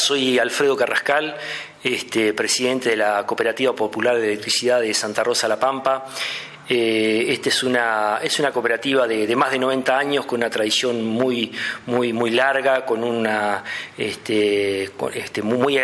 soy Alfredo Carrascal, este, presidente de la Cooperativa Popular de Electricidad de Santa Rosa La Pampa. Eh, esta es una, es una cooperativa de, más de 90 años con una tradición muy, muy, muy larga, con una este, este, muy,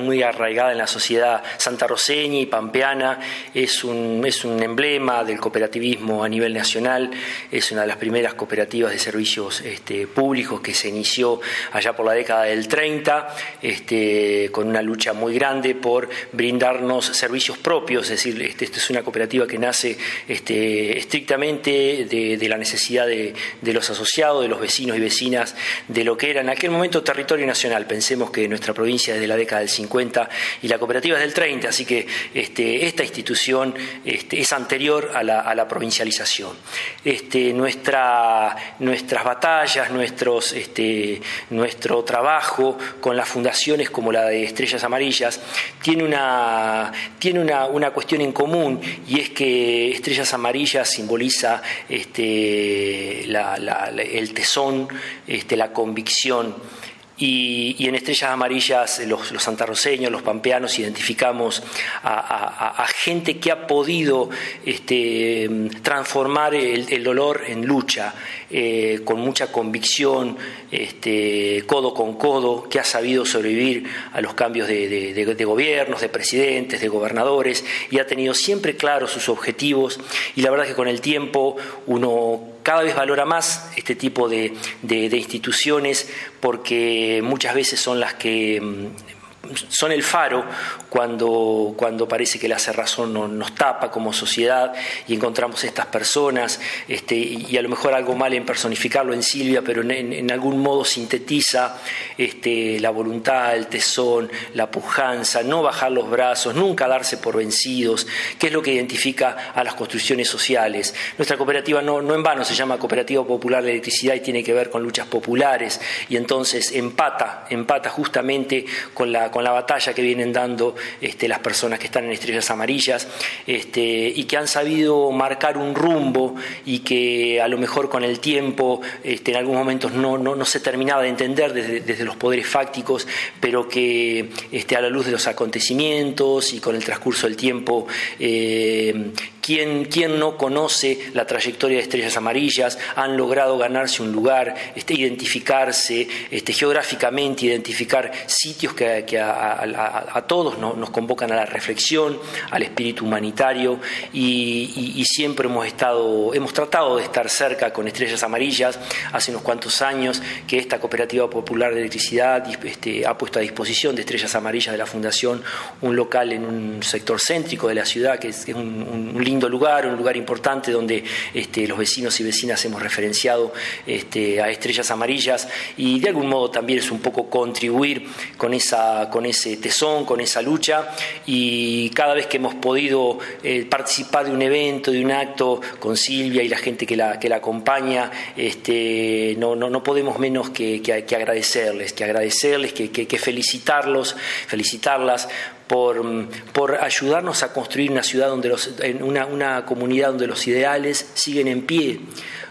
muy arraigada en la sociedad santarroseña y pampeana. Es un, es un emblema del cooperativismo a nivel nacional. Es una de las primeras cooperativas de servicios este, públicos que se inició allá por la década del 30, este, con una lucha muy grande por brindarnos servicios propios. Es decir, esta es una cooperativa que nace este, estrictamente de, la necesidad de, los asociados, de los vecinos y vecinas, de lo que era en aquel momento territorio nacional. Pensemos que nuestra provincia es de la década del 50 y la cooperativa es del 30, así que este, esta institución este, es anterior a la, provincialización. Nuestra, nuestras batallas, nuestro trabajo con las fundaciones como la de Estrellas Amarillas tiene una, tiene una, una cuestión en común y es que Estrellas estrellas amarillas simboliza este, el tesón, este, la convicción. Y, en Estrellas Amarillas los, los, santarroceños, los pampeanos, identificamos a, gente que ha podido este, transformar el, dolor en lucha, eh, con mucha convicción, este, codo con codo, que ha sabido sobrevivir a los cambios de, gobiernos, de presidentes, de gobernadores, y ha tenido siempre claros sus objetivos. Y la verdad es que con el tiempo uno cada vez valora más este tipo de, instituciones porque muchas veces son las que mm, son el faro cuando, cuando parece que la cerrazón nos tapa como sociedad y encontramos estas personas, este, y a lo mejor algo mal en personificarlo en Silvia, pero en, algún modo sintetiza este, la voluntad, el tesón, la pujanza, no bajar los brazos, nunca darse por vencidos, que es lo que identifica a las construcciones sociales. Nuestra cooperativa no, no en vano se llama Cooperativa Popular de Electricidad y tiene que ver con luchas populares, y entonces empata, empata justamente con la con la batalla que vienen dando este, las personas que están en estrellas amarillas este, y que han sabido marcar un rumbo y que a lo mejor con el tiempo este, en algunos momentos no, no, se terminaba de entender desde, los poderes fácticos, pero que a la luz de los acontecimientos y con el transcurso del tiempo eh, ¿Quién, no conoce la trayectoria de Estrellas Amarillas? Han logrado ganarse un lugar, este, identificarse este, geográficamente, identificar sitios que, a, todos nos convocan a la reflexión, al espíritu humanitario y, siempre hemos estado, hemos tratado de estar cerca con Estrellas Amarillas. Hace unos cuantos años que esta cooperativa popular de electricidad este, ha puesto a disposición de Estrellas Amarillas de la Fundación un local en un sector céntrico de la ciudad que es, un, un lugar, un lugar importante donde este, los vecinos y vecinas hemos referenciado este, a estrellas amarillas y de algún modo también es un poco contribuir con, esa, con ese tesón, con esa lucha y cada vez que hemos podido eh, participar de un evento, de un acto con Silvia y la gente que la, que la acompaña, este, no, no, no podemos menos que, que, agradecerles, que agradecerles, que felicitarlos, felicitarlas por, por, ayudarnos a construir una ciudad donde los, una, una comunidad donde los ideales siguen en pie,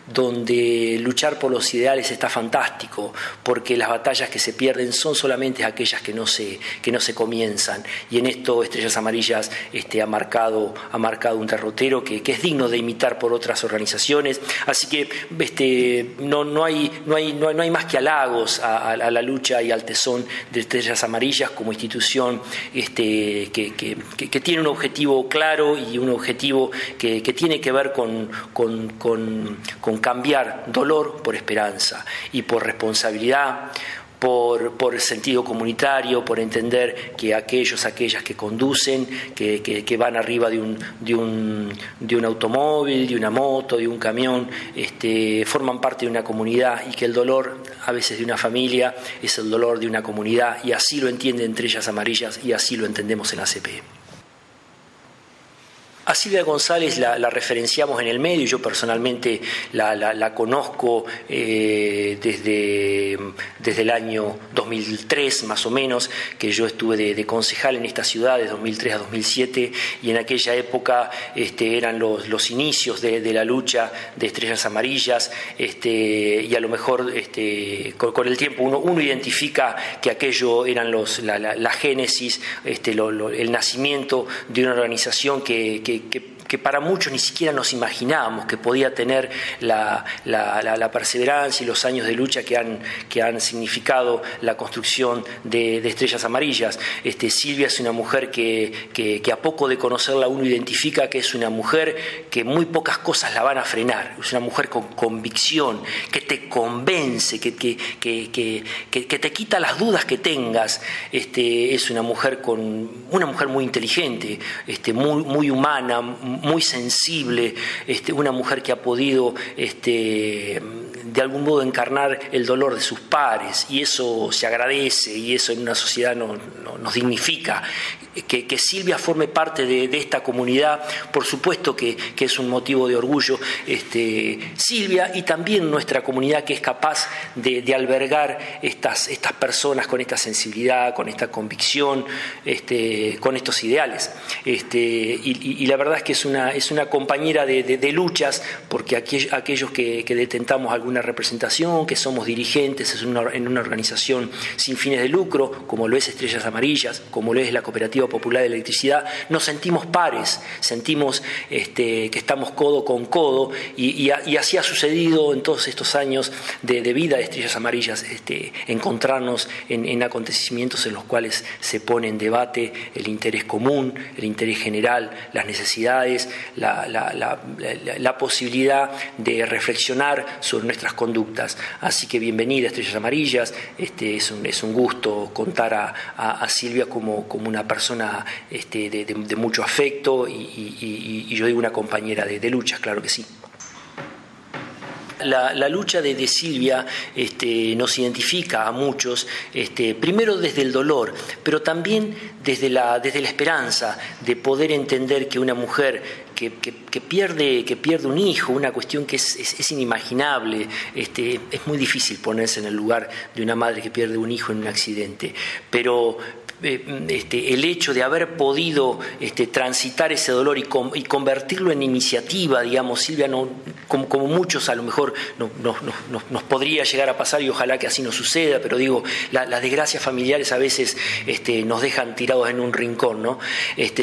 donde luchar por los ideales está fantástico, porque las batallas que se pierden son solamente aquellas que no se, que no se comienzan. Y en esto Estrellas Amarillas este, ha, marcado, ha marcado un derrotero que, es digno de imitar por otras organizaciones. Así que este, no, no, hay, no, hay, no, hay más que halagos a, la lucha y al tesón de Estrellas Amarillas como institución este, que, que, tiene un objetivo claro y un objetivo que, tiene que ver con cambiar dolor por esperanza y por responsabilidad, por, por, sentido comunitario, por entender que aquellos, aquellas que conducen, que, que, van arriba de un, de, un, de un, automóvil, de una moto, de un camión, este, forman parte de una comunidad y que el dolor a veces de una familia es el dolor de una comunidad y así lo entienden entre ellas amarillas y así lo entendemos en ACP. A Silvia González la, referenciamos en el medio, yo personalmente la, conozco eh, desde, desde el año 2003 más o menos, que yo estuve de, concejal en esta ciudad de 2003 a 2007 y en aquella época este, eran los, los inicios de, la lucha de estrellas amarillas este, y a lo mejor este, con, el tiempo uno, uno identifica que aquello eran los, la, génesis, el nacimiento de una organización que que, que para muchos ni siquiera nos imaginábamos que podía tener la, perseverancia y los años de lucha que han, que han significado la construcción de, estrellas amarillas. Este, Silvia es una mujer que, a poco de conocerla uno identifica que es una mujer que muy pocas cosas la van a frenar, es una mujer con convicción, que te convence, que, que, te quita las dudas que tengas. Este, es una mujer con una mujer muy inteligente, este, muy, muy humana, muy sensible, este, una mujer que ha podido este, de algún modo encarnar el dolor de sus pares y eso se agradece y eso en una sociedad nos dignifica. Que, Silvia forme parte de, esta comunidad, por supuesto que, es un motivo de orgullo este, Silvia y también nuestra comunidad que es capaz de, albergar estas, estas personas con esta sensibilidad, con esta convicción, este, con estos ideales. Este, y, la verdad es que es una, es una compañera de, luchas porque aquellos que, que detentamos alguna representación, que somos dirigentes en una, una organización sin fines de lucro, como lo es Estrellas Amarillas, como lo es la Cooperativa Popular de Electricidad, nos sentimos pares, sentimos este, que estamos codo con codo y, así ha sucedido en todos estos años de, vida de Estrellas Amarillas, este, encontrarnos en, acontecimientos en los cuales se pone en debate el interés común, el interés general, las necesidades, la, la posibilidad de reflexionar sobre nuestras conductas. Así que bienvenida, Estrellas Amarillas. Este, es, un, es un gusto contar a, Silvia como, como, una persona este, de, mucho afecto y, yo digo una compañera de, luchas, claro que sí. La, lucha de, Silvia este, nos identifica a muchos, este, primero desde el dolor, pero también desde la, desde la esperanza de poder entender que una mujer que, pierde, que pierde un hijo, una cuestión que es, inimaginable. Este, es muy difícil ponerse en el lugar de una madre que pierde un hijo en un accidente, pero, este, el hecho de haber podido este, transitar ese dolor y, convertirlo en iniciativa, digamos, Silvia, como, muchos a lo mejor no, nos podría llegar a pasar y ojalá que así no suceda, pero digo, las desgracias familiares a veces este, nos dejan tirados en un rincón, ¿no?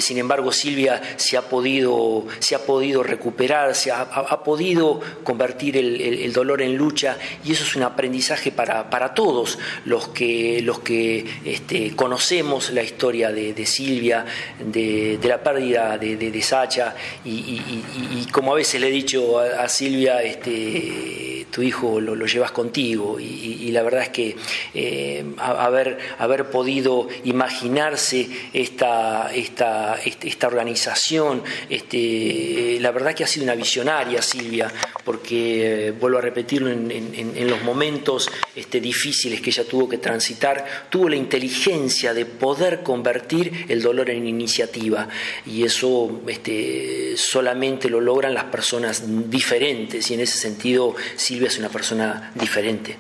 Sin embargo, Silvia se ha podido, se ha podido recuperar, se ha, podido convertir el, dolor en lucha y eso es un aprendizaje para, para todos los que, los que este, conocemos la historia de, Silvia, de, la pérdida de, Sacha, y, como a veces le he dicho a, Silvia, este, tu hijo lo, llevas contigo, y, la verdad es que eh, haber, haber podido imaginarse esta, esta, esta organización, este, la verdad que ha sido una visionaria, Silvia, porque, eh, vuelvo a repetirlo, en, los momentos este, difíciles que ella tuvo que transitar, tuvo la inteligencia de poder convertir el dolor en iniciativa y eso este, solamente lo logran las personas diferentes y en ese sentido Silvia es una persona diferente.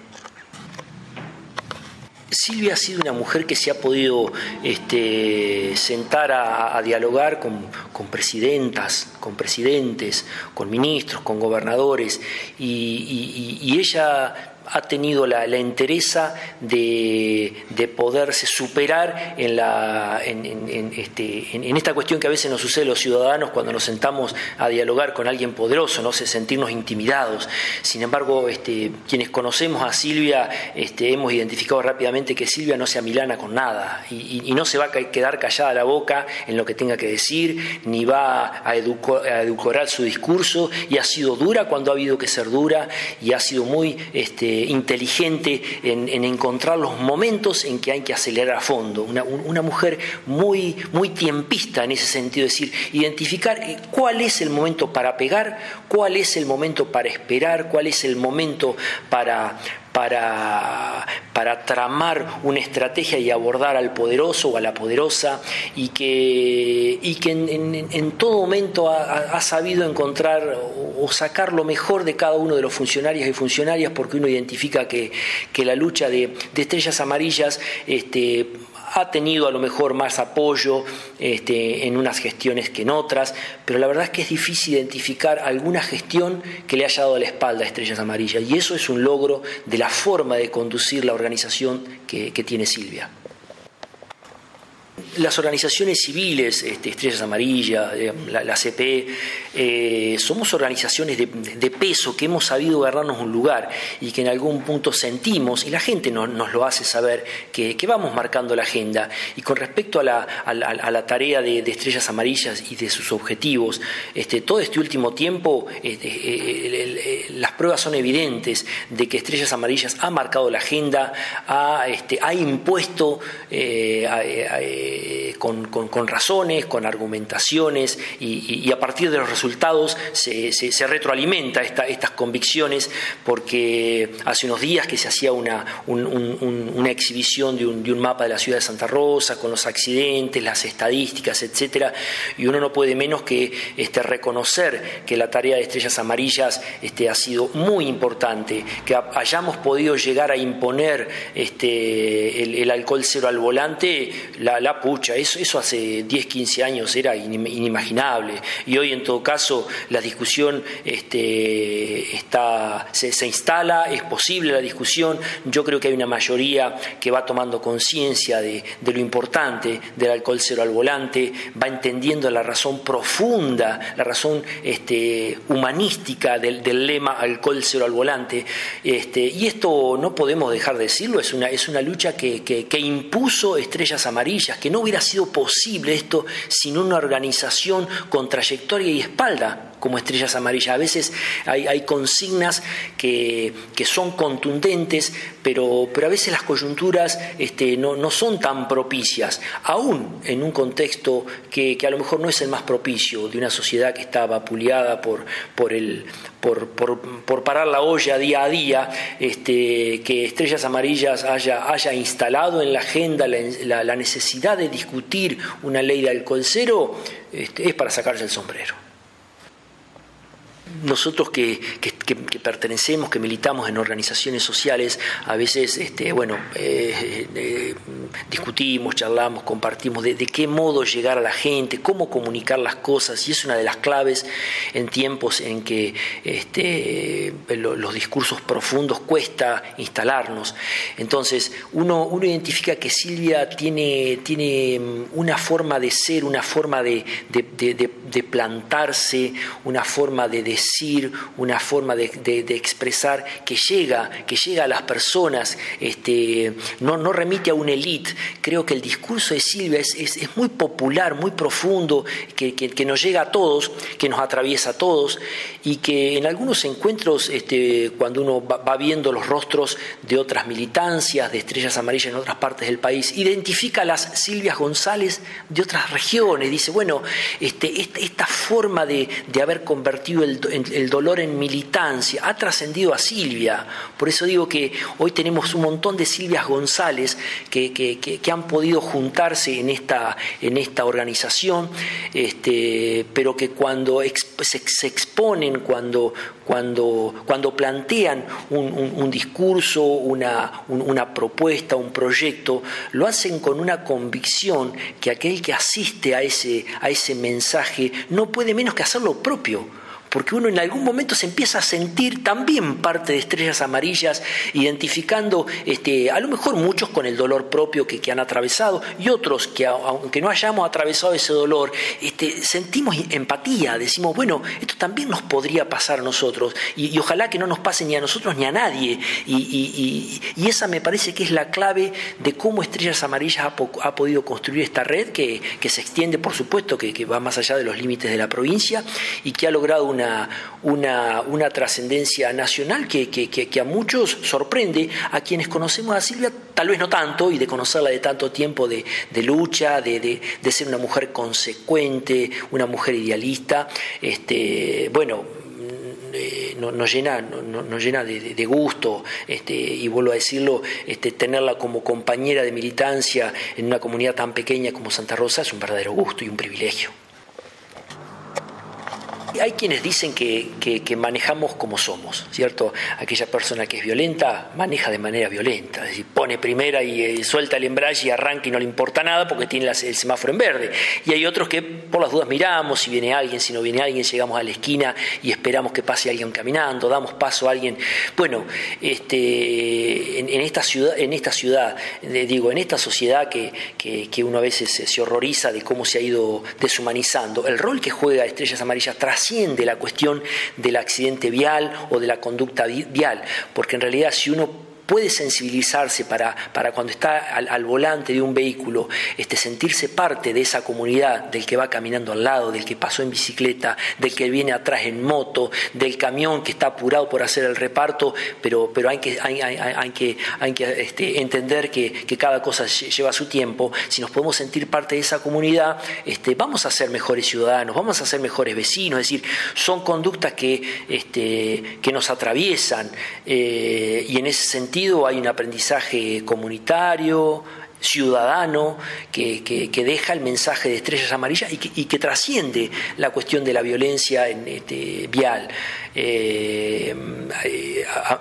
Silvia ha sido una mujer que se ha podido este, sentar a, dialogar con, presidentas, con presidentes, con ministros, con gobernadores, y ella ha tenido la, la entereza de, poderse superar en, la, en, este, en, esta cuestión que a veces nos sucede a los ciudadanos cuando nos sentamos a dialogar con alguien poderoso, no sé, sentirnos intimidados. Sin embargo, este, quienes conocemos a Silvia este, hemos identificado rápidamente que Silvia no se amilana con nada y, no se va a quedar callada la boca en lo que tenga que decir, ni va a, edulcorar su discurso y ha sido dura cuando ha habido que ser dura y ha sido muy... Este, inteligente en, encontrar los momentos en que hay que acelerar a fondo. Una, mujer muy, muy tiempista en ese sentido, es decir, identificar eh, cuál es el momento para pegar, cuál es el momento para esperar, cuál es el momento para, para, para tramar una estrategia y abordar al poderoso o a la poderosa y que, y que en, todo momento ha, sabido encontrar o, sacar lo mejor de cada uno de los funcionarios y funcionarias porque uno identifica que, la lucha de, de estrellas amarillas este, ha tenido a lo mejor más apoyo este, en unas gestiones que en otras, pero la verdad es que es difícil identificar alguna gestión que le haya dado la espalda a Estrellas Amarillas y eso es un logro de la forma de conducir la organización que tiene Silvia. Las organizaciones civiles, este, Estrellas Amarillas, eh, la, CP, eh, somos organizaciones de, peso que hemos sabido ganarnos un lugar y que en algún punto sentimos, y la gente nos lo hace saber, que, vamos marcando la agenda. Y con respecto a la, tarea de, Estrellas Amarillas y de sus objetivos, este, todo este último tiempo eh, las pruebas son evidentes de que Estrellas Amarillas ha marcado la agenda, ha, este, impuesto... Eh, con, razones, con argumentaciones y, a partir de los resultados se, retroalimenta estas convicciones porque hace unos días que se hacía una, una exhibición de un, mapa de la ciudad de Santa Rosa con los accidentes, las estadísticas, etcétera, y uno no puede menos que este, reconocer que la tarea de Estrellas Amarillas este, ha sido muy importante, que hayamos podido llegar a imponer este, el, alcohol cero al volante, la, la pucha, eso, eso hace 10, 15 años era inimaginable y hoy en todo caso la discusión este, está, se, instala, es posible la discusión, yo creo que hay una mayoría que va tomando conciencia de, lo importante del alcohol cero al volante, va entendiendo la razón profunda, la razón este, humanística del, lema alcohol cero al volante, este, y esto no podemos dejar de decirlo, es una, es una lucha que, que impuso estrellas amarillas, que no hubiera sido posible esto sin una organización con trayectoria y espalda como estrellas amarillas. A veces hay, consignas que, son contundentes, pero, pero, a veces las coyunturas este, no, son tan propicias, aún en un contexto que, a lo mejor no es el más propicio de una sociedad que está vapuleada por, por, el, por, por, parar la olla día a día, este, que Estrellas Amarillas haya, haya instalado en la agenda la, necesidad de discutir una ley de alcohol cero, este, es para sacarse el sombrero nosotros que, pertenecemos, que militamos en organizaciones sociales, a veces, este, bueno, eh, eh, discutimos, charlamos, compartimos de, qué modo llegar a la gente, cómo comunicar las cosas, y es una de las claves en tiempos en que este, los discursos profundos cuesta instalarnos. Entonces, uno, uno identifica que Silvia tiene, tiene una forma de ser, una forma de, de plantarse, una forma de una forma de, expresar que llega, que llega a las personas, este, no, no remite a una élite. Creo que el discurso de Silvia es, es, muy popular, muy profundo, que, que, nos llega a todos, que nos atraviesa a todos y que en algunos encuentros, este, cuando uno va, viendo los rostros de otras militancias, de estrellas amarillas en otras partes del país, identifica a las Silvias González de otras regiones, dice, bueno, este, esta, forma de, de haber convertido el, el dolor en militancia, ha trascendido a Silvia. Por eso digo que hoy tenemos un montón de Silvias González que, que, han podido juntarse en esta, en esta organización, este, pero que cuando se, exponen, cuando, cuando, cuando plantean un, discurso, una, una propuesta, un proyecto, lo hacen con una convicción que aquel que asiste a ese, a ese mensaje no puede menos que hacer lo propio porque uno en algún momento se empieza a sentir también parte de estrellas amarillas, identificando este, a lo mejor muchos con el dolor propio que, han atravesado y otros que aunque no hayamos atravesado ese dolor, este, sentimos empatía, decimos, bueno, esto también nos podría pasar a nosotros y, ojalá que no nos pase ni a nosotros ni a nadie. Y, esa me parece que es la clave de cómo Estrellas Amarillas ha, podido construir esta red que, se extiende, por supuesto, que, va más allá de los límites de la provincia y que ha logrado una una, una, trascendencia nacional que, que, a muchos sorprende, a quienes conocemos a Silvia tal vez no tanto, y de conocerla de tanto tiempo de, lucha, de, de, ser una mujer consecuente, una mujer idealista, este, bueno, eh, nos llena, nos llena de, gusto, este, y vuelvo a decirlo, este, tenerla como compañera de militancia en una comunidad tan pequeña como Santa Rosa es un verdadero gusto y un privilegio. Hay quienes dicen que, manejamos como somos, ¿cierto? Aquella persona que es violenta maneja de manera violenta, es decir, pone primera y eh, suelta el embrague y arranca y no le importa nada porque tiene el semáforo en verde. Y hay otros que por las dudas miramos si viene alguien, si no viene alguien, llegamos a la esquina y esperamos que pase alguien caminando, damos paso a alguien. Bueno, este, en, esta ciudad, en esta ciudad, digo, en esta sociedad que, que, uno a veces se horroriza de cómo se ha ido deshumanizando, el rol que juega Estrellas Amarillas tras trasciende la cuestión del accidente vial o de la conducta vial, porque en realidad si uno puede sensibilizarse para, para cuando está al, volante de un vehículo, este, sentirse parte de esa comunidad, del que va caminando al lado, del que pasó en bicicleta, del que viene atrás en moto, del camión que está apurado por hacer el reparto, pero, pero hay que, hay, hay, que, hay que este, entender que, que, cada cosa lleva su tiempo. Si nos podemos sentir parte de esa comunidad, este, vamos a ser mejores ciudadanos, vamos a ser mejores vecinos, es decir, son conductas que, este, que nos atraviesan eh, y en ese sentido hay un aprendizaje comunitario, ciudadano, que, deja el mensaje de estrellas amarillas y que, trasciende la cuestión de la violencia en, este, vial. Eh,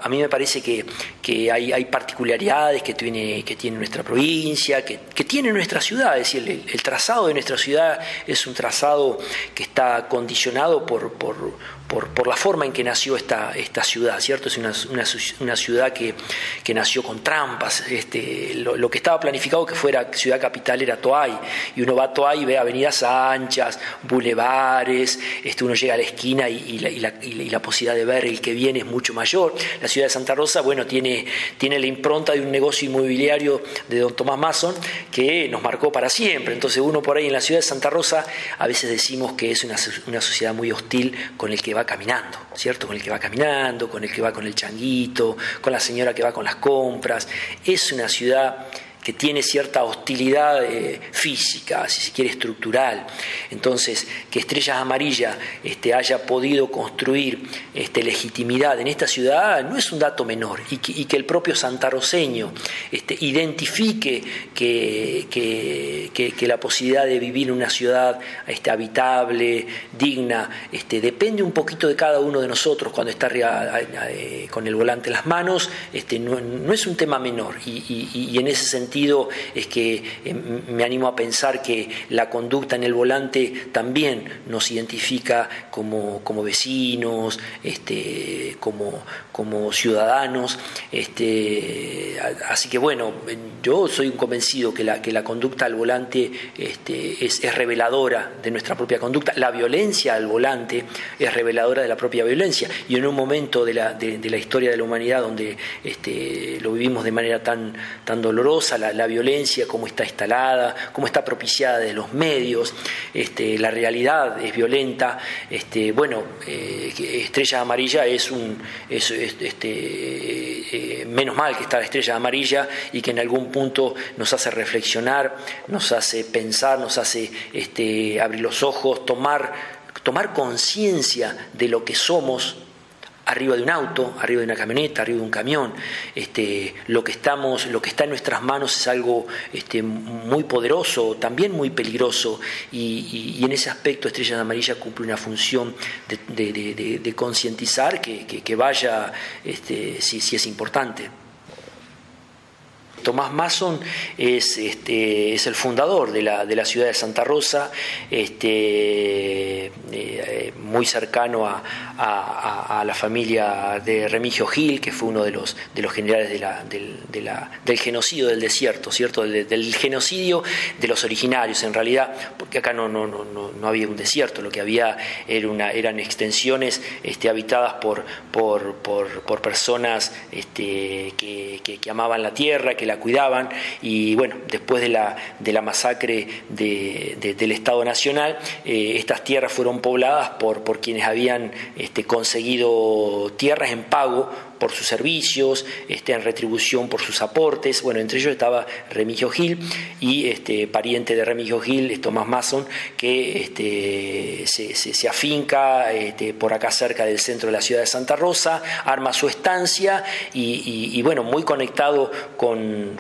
a, mí me parece que, hay, particularidades que tiene, que tiene nuestra provincia, que, tiene nuestra ciudad, es decir, el, trazado de nuestra ciudad es un trazado que está condicionado por, por, la forma en que nació esta, esta ciudad, ¿cierto? Es una, ciudad que, nació con trampas. Este, lo, que estaba planificado que fuera ciudad capital era Toay, y uno va a Toay y ve avenidas anchas, bulevares, este, uno llega a la esquina y, la, posibilidad de ver el que viene es mucho mayor. La ciudad de Santa Rosa, bueno, tiene, tiene la impronta de un negocio inmobiliario de don Tomás Mason que nos marcó para siempre. Entonces uno por ahí en la ciudad de Santa Rosa a veces decimos que es una, una sociedad muy hostil con el que va caminando, ¿cierto? Con el que va caminando, con el que va con el changuito, con la señora que va con las compras. Es una ciudad tiene cierta hostilidad eh, física, si se quiere estructural. Entonces, que Estrellas Amarillas este, haya podido construir este, legitimidad en esta ciudad no es un dato menor y que, el propio santarroceño este, identifique que, la posibilidad de vivir en una ciudad este, habitable, digna, depende un poquito de cada uno de nosotros cuando está eh, con el volante en las manos, no, es un tema menor y en ese sentido es que eh, me animo a pensar que la conducta en el volante también nos identifica como, como vecinos, este, como, como ciudadanos. Este, así que bueno, yo soy convencido que la, que la conducta al volante este, es, reveladora de nuestra propia conducta. La violencia al volante es reveladora de la propia violencia. Y en un momento de la, de, la historia de la humanidad donde este, lo vivimos de manera tan, tan dolorosa, la, violencia, cómo está instalada, cómo está propiciada de los medios, este, la realidad es violenta. Este, bueno, eh, Estrella Amarilla es un, es, este, eh, menos mal que está la Estrella Amarilla y que en algún punto nos hace reflexionar, nos hace pensar, nos hace este, abrir los ojos, tomar, tomar conciencia de lo que somos arriba de un auto, arriba de una camioneta, arriba de un camión. Este, lo, que estamos, lo que está en nuestras manos es algo este, muy poderoso, también muy peligroso, y, en ese aspecto Estrella de Amarilla cumple una función de, concientizar que, vaya este, si, si es importante. Tomás Mason es, este, es el fundador de la, de la, ciudad de Santa Rosa, este, muy cercano a, la familia de Remigio Gil, que fue uno de los, de los generales de la, del, genocidio del desierto, ¿cierto? Del, genocidio de los originarios, en realidad, porque acá no, no, no, no había un desierto, lo que había era una, eran extensiones este, habitadas por, por, por, personas este, que, que amaban la tierra, que la cuidaban y bueno, después de la, de la masacre del Estado Nacional, eh, estas tierras fueron pobladas por, por quienes habían este, conseguido tierras en pago por sus servicios, este, en retribución por sus aportes. Bueno, entre ellos estaba Remigio Gil y este, pariente de Remigio Gil, es Tomás Mason, que este, se, afinca este, por acá cerca del centro de la ciudad de Santa Rosa, arma su estancia y, bueno, muy conectado con,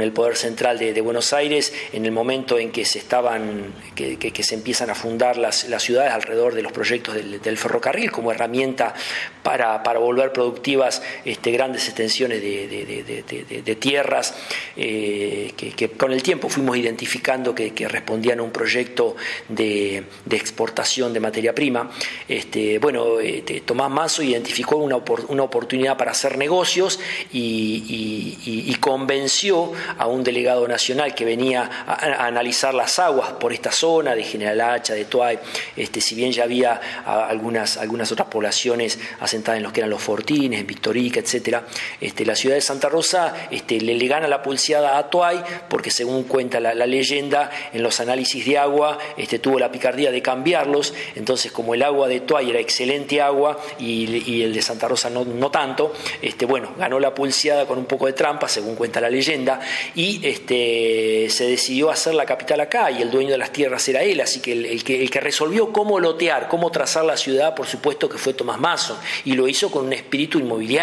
el poder central de, Buenos Aires en el momento en que se estaban, que, se empiezan a fundar las, ciudades alrededor de los proyectos del, ferrocarril como herramienta para, volver productivas este, grandes extensiones de, tierras eh, que, con el tiempo fuimos identificando que, respondían a un proyecto de, exportación de materia prima. Este, bueno, este, Tomás Mazo identificó una, una oportunidad para hacer negocios y, convenció a un delegado nacional que venía a, analizar las aguas por esta zona de General Hacha, de Tuay, este, si bien ya había algunas, algunas otras poblaciones asentadas en los que eran los Fortines, en Victorica, etc., este, la ciudad de Santa Rosa este, le, gana la pulseada a Tuay porque según cuenta la, leyenda, en los análisis de agua este, tuvo la picardía de cambiarlos, entonces como el agua de Tuay era excelente agua y, el de Santa Rosa no, tanto, este, bueno, ganó la pulseada con un poco de trampa, según cuenta la leyenda, y este, se decidió hacer la capital acá y el dueño de las tierras era él, así que el, que el que resolvió cómo lotear, cómo trazar la ciudad, por supuesto que fue Tomás Mazo, y lo hizo con un espíritu inmobiliario,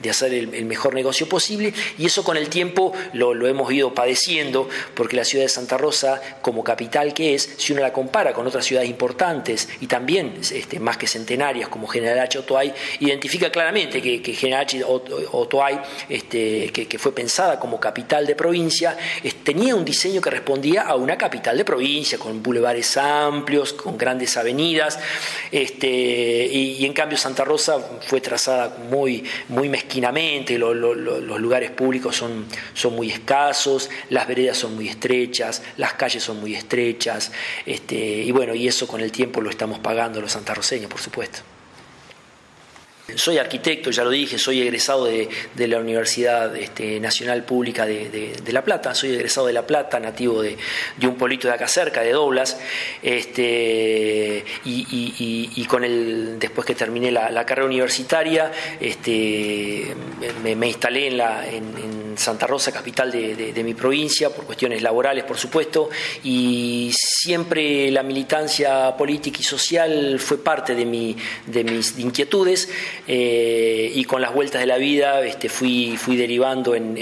de hacer el, mejor negocio posible, y eso con el tiempo lo, lo hemos ido padeciendo, porque la ciudad de Santa Rosa, como capital que es, si uno la compara con otras ciudades importantes y también este, más que centenarias como General H. Otoay, identifica claramente que, que General H. Otoay, este, que, fue pensada como capital de provincia, tenía un diseño que respondía a una capital de provincia, con bulevares amplios, con grandes avenidas, este, y, en cambio Santa Rosa fue trazada muy, muy mezquinamente, los lugares públicos son, son muy escasos, las veredas son muy estrechas, las calles son muy estrechas, este, y bueno, y eso con el tiempo lo estamos pagando los santarroseños, por supuesto. Soy arquitecto, ya lo dije, soy egresado de, la Universidad este, Nacional Pública de, La Plata, soy egresado de La Plata, nativo de, un pueblito de acá cerca, de Doblas, este, y, con el, después que terminé la, carrera universitaria, este, me, instalé en, Santa Rosa, capital de, mi provincia, por cuestiones laborales, por supuesto, y siempre la militancia política y social fue parte de mis inquietudes. Eh, y con las vueltas de la vida este, fui, fui derivando en,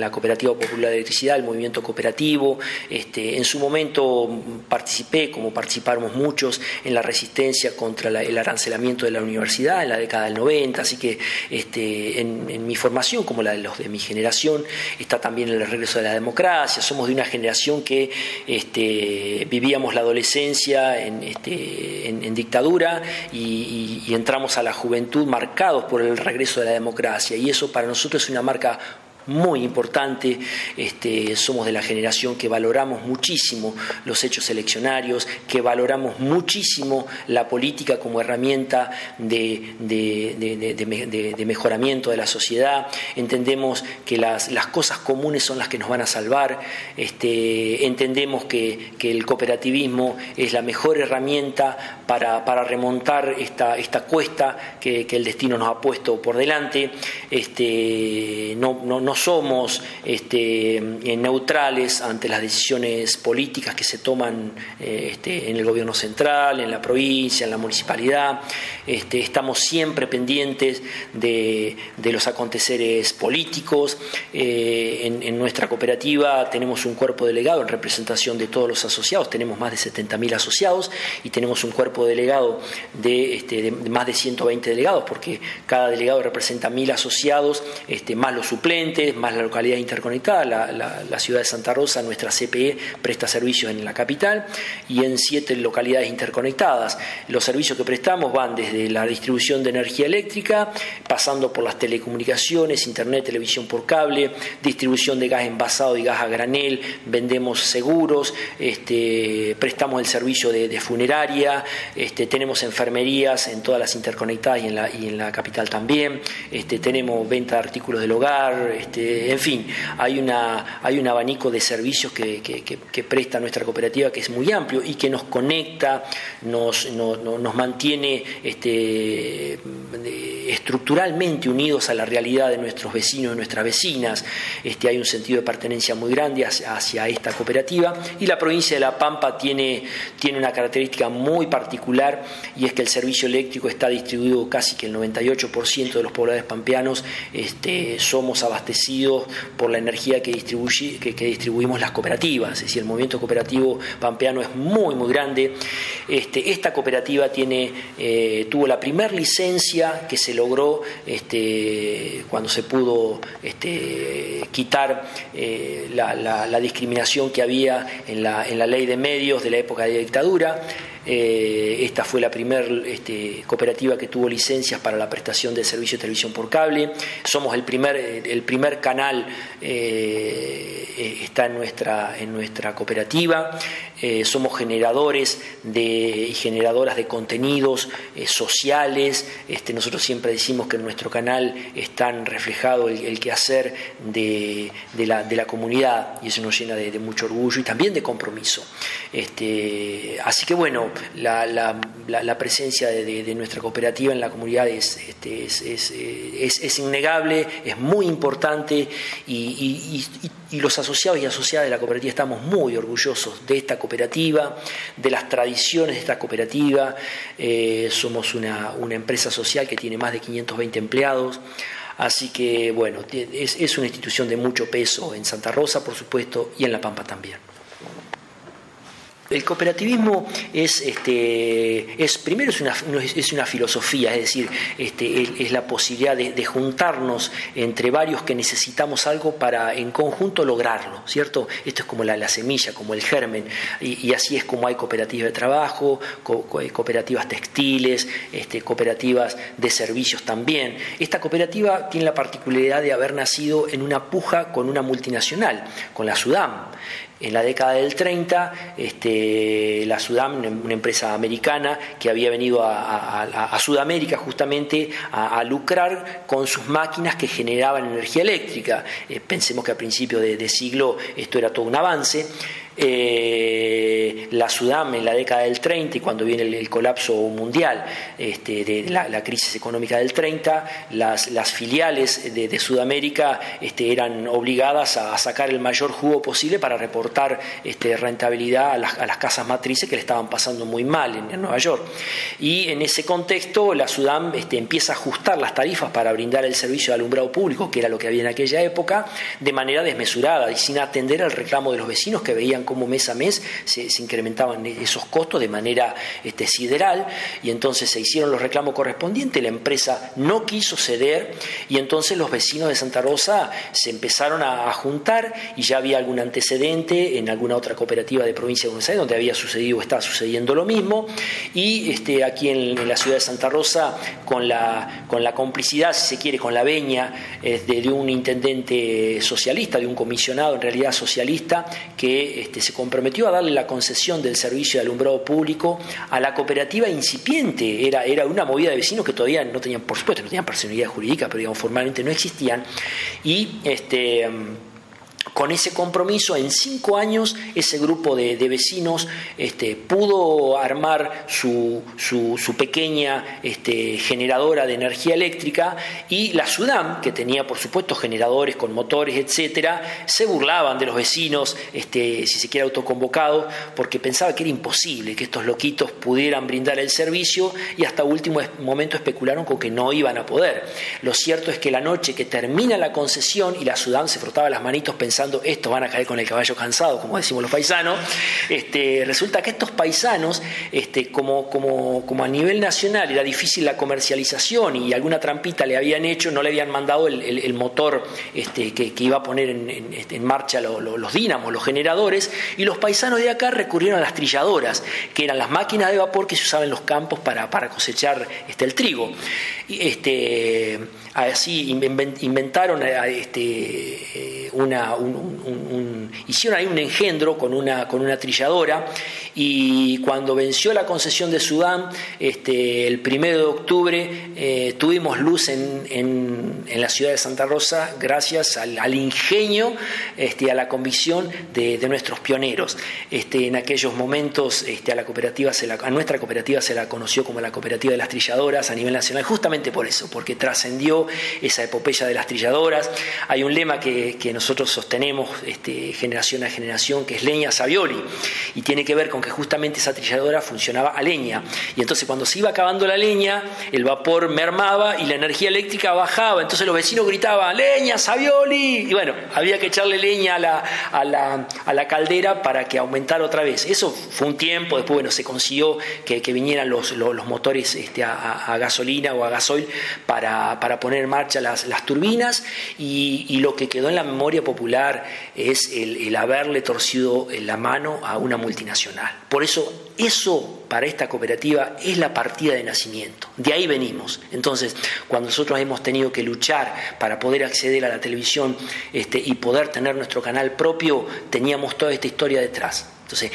la Cooperativa Popular de Electricidad, el movimiento cooperativo. Este, en su momento participé, como participamos muchos, en la resistencia contra el arancelamiento de la universidad en la década del 90, así que este, en, mi formación, como la de los de mi generación, está también el regreso de la democracia. Somos de una generación que este, vivíamos la adolescencia en, este, en dictadura y entramos a la juventud marcados por el regreso de la democracia. Y eso para nosotros es una marca muy importante. Este, somos de la generación que valoramos muchísimo los hechos eleccionarios, que valoramos muchísimo la política como herramienta de, mejoramiento de la sociedad. Entendemos que las, cosas comunes son las que nos van a salvar. Este, entendemos que, el cooperativismo es la mejor herramienta para, remontar esta, esta cuesta que, el destino nos ha puesto por delante. Este, no no somos este, eh, neutrales ante las decisiones políticas que se toman eh, este, en el gobierno central, en la provincia, en la municipalidad. Este, estamos siempre pendientes de, los aconteceres políticos. Eh, en, nuestra cooperativa tenemos un cuerpo delegado en representación de todos los asociados, tenemos más de 70.000 asociados y tenemos un cuerpo delegado de, de, más de 120 delegados, porque cada delegado representa mil asociados, más los suplentes más la localidad interconectada, la, ciudad de Santa Rosa, nuestra CPE presta servicios en la capital y en siete localidades interconectadas. Los servicios que prestamos van desde la distribución de energía eléctrica, pasando por las telecomunicaciones, internet, televisión por cable, distribución de gas envasado y gas a granel, vendemos seguros, este, prestamos el servicio de, funeraria, este, tenemos enfermerías en todas las interconectadas y en la, capital también, este, tenemos venta de artículos del hogar, este, en fin, hay, un abanico de servicios que, presta nuestra cooperativa que es muy amplio y que nos conecta, nos, mantiene este, estructuralmente unidos a la realidad de nuestros vecinos y nuestras vecinas. Este, hay un sentido de pertenencia muy grande hacia, esta cooperativa y la provincia de La Pampa tiene, una característica muy particular y es que el servicio eléctrico está distribuido casi que el 98% de los pobladores pampeanos somos abastecidos por la energía que, distribuye, que, distribuimos las cooperativas, es decir, el movimiento cooperativo pampeano es muy, muy grande. Este, esta cooperativa tiene, eh, tuvo la primera licencia que se logró este, cuando se pudo este, quitar eh, la, discriminación que había en la, en la ley de medios de la época de dictadura. Eh, esta fue la primera este, cooperativa que tuvo licencias para la prestación de servicio de televisión por cable. Somos el primer, el primer canal, eh, eh, está en nuestra, en nuestra cooperativa. somos generadores de, y generadoras de contenidos sociales. Este, nosotros siempre decimos que en nuestro canal está reflejado el, quehacer de, la, de, la, comunidad y eso nos llena de, mucho orgullo y también de compromiso. Este, así que bueno, la, presencia de, nuestra cooperativa en la comunidad es, este, es, innegable, es muy importante y, los asociados y asociadas de la cooperativa estamos muy orgullosos de esta cooperativa, de las tradiciones de esta cooperativa. Eh, somos una, una empresa social que tiene más de 520 empleados. Así que, bueno, es, es, una institución de mucho peso en Santa Rosa, por supuesto, y en La Pampa también. El cooperativismo es, este, es primero es una, es una filosofía, es decir, este, es la posibilidad de, juntarnos entre varios que necesitamos algo para en conjunto lograrlo, ¿cierto? Esto es como la, semilla, como el germen, y, así es como hay cooperativas de trabajo, cooperativas textiles, este, cooperativas de servicios también. Esta cooperativa tiene la particularidad de haber nacido en una puja con una multinacional, con la Sudam en la década del 30, este, la Sudam, una empresa americana que había venido a, Sudamérica justamente a, lucrar con sus máquinas que generaban energía eléctrica. Eh, pensemos que a principios de, siglo esto era todo un avance. Eh, la Sudam en la década del 30 y cuando viene el, colapso mundial este, de la, crisis económica del 30, las, filiales de, Sudamérica este, eran obligadas a, sacar el mayor jugo posible para reportar este, rentabilidad a las, casas matrices que le estaban pasando muy mal en, Nueva York. Y en ese contexto la Sudam empieza a ajustar las tarifas para brindar el servicio de alumbrado público, que era lo que había en aquella época, de manera desmesurada y sin atender al reclamo de los vecinos que veían cómo mes a mes se, incrementaban esos costos de manera este, sideral y entonces se hicieron los reclamos correspondientes, la empresa no quiso ceder y entonces los vecinos de Santa Rosa se empezaron a, juntar y ya había algún antecedente en alguna otra cooperativa de provincia de Buenos Aires donde había sucedido o estaba sucediendo lo mismo y este, aquí en, la ciudad de Santa Rosa con la, con la complicidad, si se quiere, con la veña eh, de, un intendente socialista, de un comisionado en realidad socialista que este, se comprometió a darle la concesión del servicio de alumbrado público a la cooperativa incipiente. Era, era una movida de vecinos que todavía no tenían, por supuesto, no tenían personalidad jurídica, pero digamos, formalmente no existían. Y este con ese compromiso, en cinco años, ese grupo de, vecinos este, pudo armar su, pequeña este, generadora de energía eléctrica y la SUDAM, que tenía por supuesto generadores con motores, etcétera, se burlaban de los vecinos, este, si se quiere autoconvocados, porque pensaba que era imposible que estos loquitos pudieran brindar el servicio y hasta último momento especularon con que no iban a poder. Lo cierto es que la noche que termina la concesión y la SUDAM se frotaba las manitos pensando estos van a caer con el caballo cansado, como decimos los paisanos, este, resulta que estos paisanos, este, como, como, como, a nivel nacional era difícil la comercialización y alguna trampita le habían hecho, no le habían mandado el, motor este, que, iba a poner en, marcha los dínamos, los generadores, y los paisanos de acá recurrieron a las trilladoras, que eran las máquinas de vapor que se usaban en los campos para, para cosechar este, el trigo. Este, así inventaron este, una, hicieron ahí un engendro con una, con una trilladora y cuando venció la concesión de Sudán, este, el primero de octubre, eh, tuvimos luz en, en, la ciudad de Santa Rosa gracias al, ingenio, este, a la convicción de, nuestros pioneros. Este, en aquellos momentos este, a, la cooperativa se la, a nuestra cooperativa se la conoció como la cooperativa de las trilladoras a nivel nacional, justamente por eso, porque trascendió esa epopeya de las trilladoras. Hay un lema que, que nosotros sostenemos este, generación a generación, que es leña Savioli, y tiene que ver con que justamente esa trilladora a leña. Y entonces cuando se iba acabando la leña, el vapor mermaba y la energía eléctrica bajaba. Entonces los vecinos gritaban, leña, Savioli. Y bueno, había que echarle leña a la, a la, a la caldera para que aumentara otra vez. Eso fue un tiempo, después bueno, se consiguió que, que vinieran los, los, motores este, a, gasolina o a gasoil para, para poner en marcha las, las turbinas y, y, lo que quedó en la memoria popular es el, el haberle torcido la mano a una multinacional. Por eso, eso para esta cooperativa es la partida de nacimiento. De ahí venimos. Entonces, cuando nosotros hemos tenido que luchar para poder acceder a la televisión este, y poder tener nuestro canal propio, teníamos toda esta historia detrás. Entonces,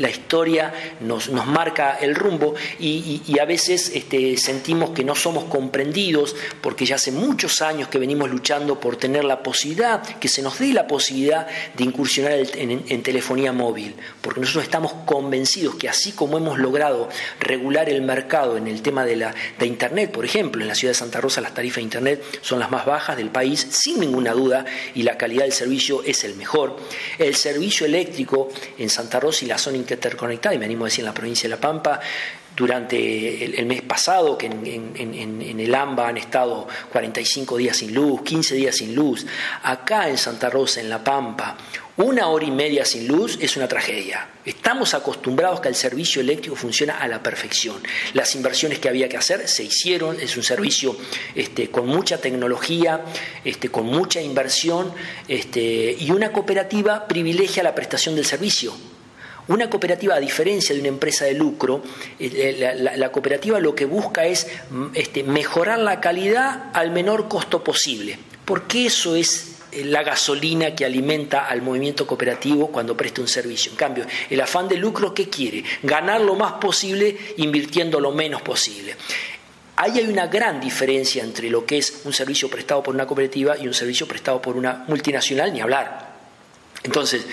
la, historia nos, marca el rumbo y, a veces este, sentimos que no somos comprendidos porque ya hace muchos años que venimos luchando por tener la posibilidad, que se nos dé la posibilidad de incursionar en, telefonía móvil, porque nosotros estamos convencidos que así como hemos logrado regular el mercado en el tema de, la, de Internet, por ejemplo, en la ciudad de Santa Rosa las tarifas de Internet son las más bajas del país, sin ninguna duda, y la calidad del servicio es el mejor. El servicio eléctrico en Santa Santa Rosa y la zona interconectada, y me animo a decir en la provincia de La Pampa, durante el, mes pasado, que en, el AMBA han estado 45 días sin luz, 15 días sin luz, acá en Santa Rosa, en La Pampa, una hora y media sin luz es una tragedia. Estamos acostumbrados que el servicio eléctrico funciona a la perfección. Las inversiones que había que hacer se hicieron, es un servicio este, con mucha tecnología, este, con mucha inversión, este, y una cooperativa privilegia la prestación del servicio una cooperativa, a diferencia de una empresa de lucro, eh, la, cooperativa lo que busca es mm, este, mejorar la calidad al menor costo posible, porque eso es eh, la gasolina que alimenta al movimiento cooperativo cuando presta un servicio. En cambio, el afán de lucro, ¿qué quiere? Ganar lo más posible invirtiendo lo menos posible. Ahí hay una gran diferencia entre lo que es un servicio prestado por una cooperativa y un servicio prestado por una multinacional, ni hablar. Entonces,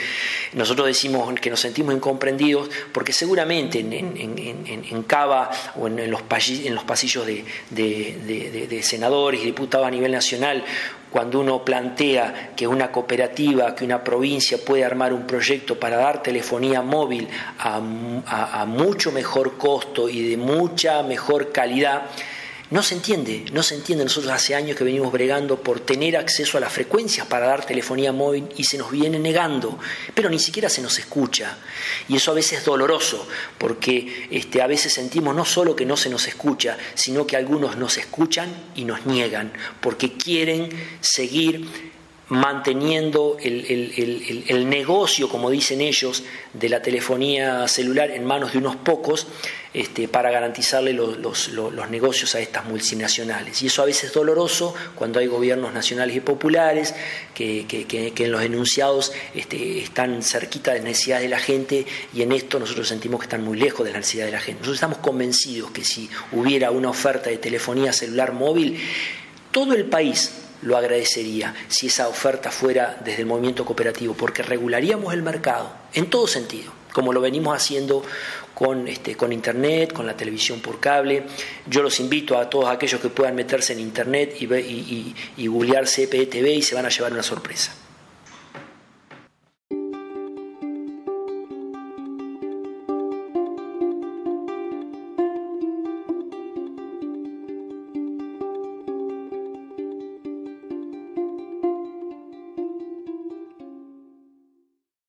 nosotros decimos que nos sentimos incomprendidos porque seguramente en, Cava o en, los, pasillos de, senadores y diputados a nivel nacional, cuando uno plantea que una cooperativa, que una provincia puede armar un proyecto para dar telefonía móvil a mucho mejor costo y de mucha mejor calidad, no se entiende, no se entiende. Nosotros hace años que venimos bregando por tener acceso a las frecuencias para dar telefonía móvil y se nos viene negando, pero ni siquiera se nos escucha. Y eso a veces es doloroso, porque este, a veces sentimos no solo que no se nos escucha, sino que algunos nos escuchan y nos niegan, porque quieren seguir manteniendo el, negocio, como dicen ellos, de la telefonía celular en manos de unos pocos este, para garantizarle los, negocios a estas multinacionales. Y eso a veces es doloroso cuando hay gobiernos nacionales y populares que, en los enunciados este, están cerquita de las necesidades de la gente y en esto nosotros sentimos que están muy lejos de la necesidad de la gente. Nosotros estamos convencidos que si hubiera una oferta de telefonía celular móvil, todo el país lo agradecería si esa oferta fuera desde el movimiento cooperativo, porque regularíamos el mercado en todo sentido, como lo venimos haciendo con, este, con Internet, con la televisión por cable. Yo los invito a todos aquellos que puedan meterse en Internet y, y, y, y googlear CPTV y se van a llevar una sorpresa.